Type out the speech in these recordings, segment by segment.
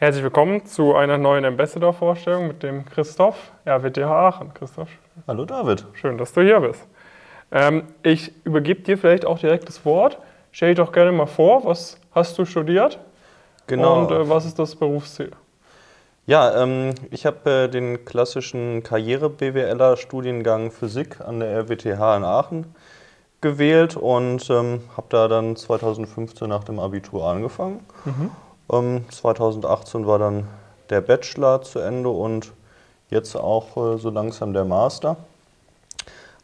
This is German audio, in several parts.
Herzlich willkommen zu einer neuen Ambassador-Vorstellung mit dem Christoph, RWTH Aachen. Christoph. Hallo David. Schön, dass du hier bist. Ähm, ich übergebe dir vielleicht auch direkt das Wort. Stell dich doch gerne mal vor, was hast du studiert? Genau. Und äh, was ist das Berufsziel? Ja, ähm, ich habe äh, den klassischen Karriere-BWLer-Studiengang Physik an der RWTH in Aachen gewählt und ähm, habe da dann 2015 nach dem Abitur angefangen. Mhm. Ähm, 2018 war dann der Bachelor zu Ende und jetzt auch äh, so langsam der Master.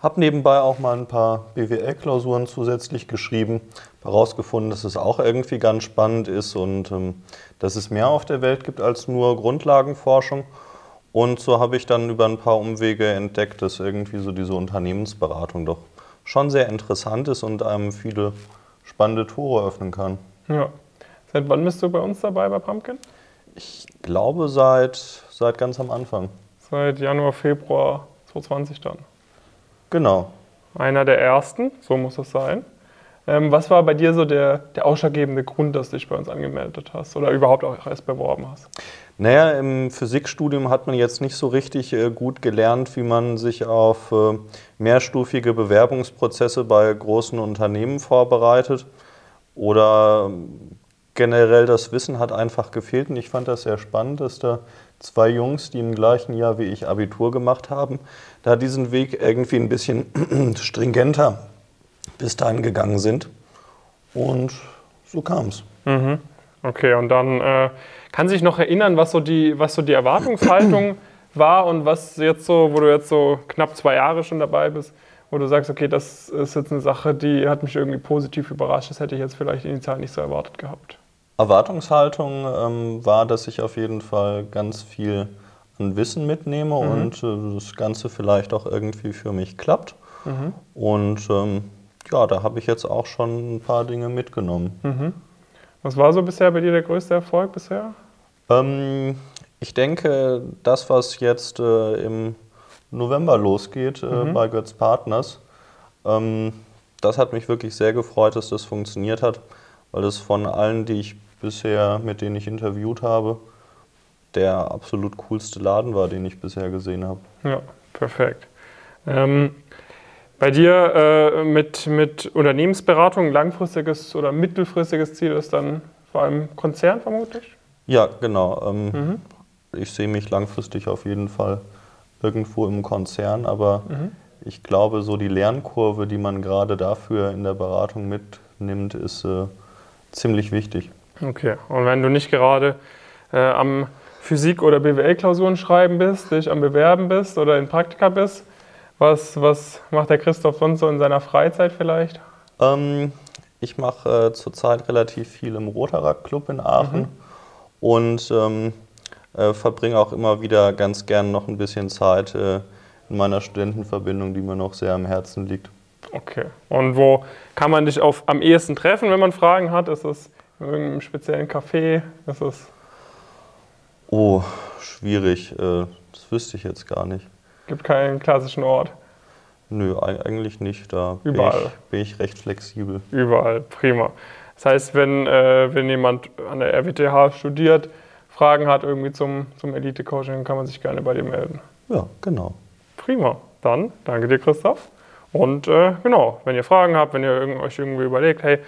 Habe nebenbei auch mal ein paar BWL-Klausuren zusätzlich geschrieben, herausgefunden, dass es auch irgendwie ganz spannend ist und ähm, dass es mehr auf der Welt gibt als nur Grundlagenforschung. Und so habe ich dann über ein paar Umwege entdeckt, dass irgendwie so diese Unternehmensberatung doch schon sehr interessant ist und einem viele spannende Tore öffnen kann. Ja, Seit wann bist du bei uns dabei bei Pumpkin? Ich glaube seit, seit ganz am Anfang. Seit Januar, Februar 2020 dann. Genau. Einer der ersten, so muss es sein. Ähm, was war bei dir so der, der ausschlaggebende Grund, dass du dich bei uns angemeldet hast oder überhaupt auch erst beworben hast? Naja, im Physikstudium hat man jetzt nicht so richtig äh, gut gelernt, wie man sich auf äh, mehrstufige Bewerbungsprozesse bei großen Unternehmen vorbereitet oder generell das Wissen hat einfach gefehlt und ich fand das sehr spannend, dass da zwei Jungs, die im gleichen Jahr wie ich Abitur gemacht haben, da diesen Weg irgendwie ein bisschen stringenter bis dahin gegangen sind. Und so kam es. Mhm. Okay, und dann äh, kann sich noch erinnern, was so die, was so die Erwartungshaltung war und was jetzt so, wo du jetzt so knapp zwei Jahre schon dabei bist, wo du sagst, okay, das ist jetzt eine Sache, die hat mich irgendwie positiv überrascht, das hätte ich jetzt vielleicht initial nicht so erwartet gehabt. Erwartungshaltung ähm, war, dass ich auf jeden Fall ganz viel an Wissen mitnehme mhm. und äh, das Ganze vielleicht auch irgendwie für mich klappt. Mhm. Und ähm, ja, da habe ich jetzt auch schon ein paar Dinge mitgenommen. Mhm. Was war so bisher bei dir der größte Erfolg bisher? Ähm, ich denke, das, was jetzt äh, im November losgeht äh, mhm. bei Götz Partners, ähm, das hat mich wirklich sehr gefreut, dass das funktioniert hat, weil es von allen, die ich bisher, mit denen ich interviewt habe, der absolut coolste Laden war, den ich bisher gesehen habe. Ja, perfekt. Ähm, bei dir äh, mit, mit Unternehmensberatung, langfristiges oder mittelfristiges Ziel ist dann vor allem Konzern vermutlich? Ja, genau. Ähm, mhm. Ich sehe mich langfristig auf jeden Fall irgendwo im Konzern, aber mhm. ich glaube, so die Lernkurve, die man gerade dafür in der Beratung mitnimmt, ist äh, ziemlich wichtig. Okay, und wenn du nicht gerade äh, am Physik- oder BWL-Klausuren schreiben bist, dich am Bewerben bist oder in Praktika bist, was, was macht der Christoph sonst so in seiner Freizeit vielleicht? Ähm, ich mache äh, zurzeit relativ viel im Rotaract Club in Aachen mhm. und ähm, äh, verbringe auch immer wieder ganz gern noch ein bisschen Zeit äh, in meiner Studentenverbindung, die mir noch sehr am Herzen liegt. Okay. Und wo kann man dich auf, am ehesten treffen, wenn man Fragen hat? Ist es in irgendeinem speziellen Café? Ist es oh, schwierig. Äh, das wüsste ich jetzt gar nicht. Gibt keinen klassischen Ort? Nö, eigentlich nicht. Da Überall. Bin, ich, bin ich recht flexibel. Überall, prima. Das heißt, wenn, äh, wenn jemand an der RWTH studiert, Fragen hat irgendwie zum, zum Elite-Coaching, kann man sich gerne bei dir melden. Ja, genau. Prima. Dann danke dir, Christoph. Und äh, genau, wenn ihr Fragen habt, wenn ihr euch irgendwie überlegt, hey,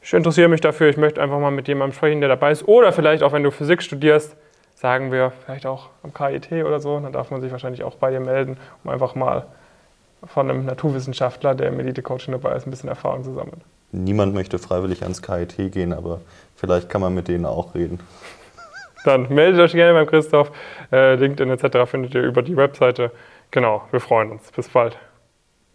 ich interessiere mich dafür, ich möchte einfach mal mit jemandem sprechen, der dabei ist. Oder vielleicht auch, wenn du Physik studierst, sagen wir vielleicht auch am KIT oder so, dann darf man sich wahrscheinlich auch bei dir melden, um einfach mal von einem Naturwissenschaftler, der im Elite-Coaching dabei ist, ein bisschen Erfahrung zu sammeln. Niemand möchte freiwillig ans KIT gehen, aber vielleicht kann man mit denen auch reden. Dann meldet euch gerne beim Christoph. Äh, LinkedIn etc. findet ihr über die Webseite. Genau, wir freuen uns. Bis bald.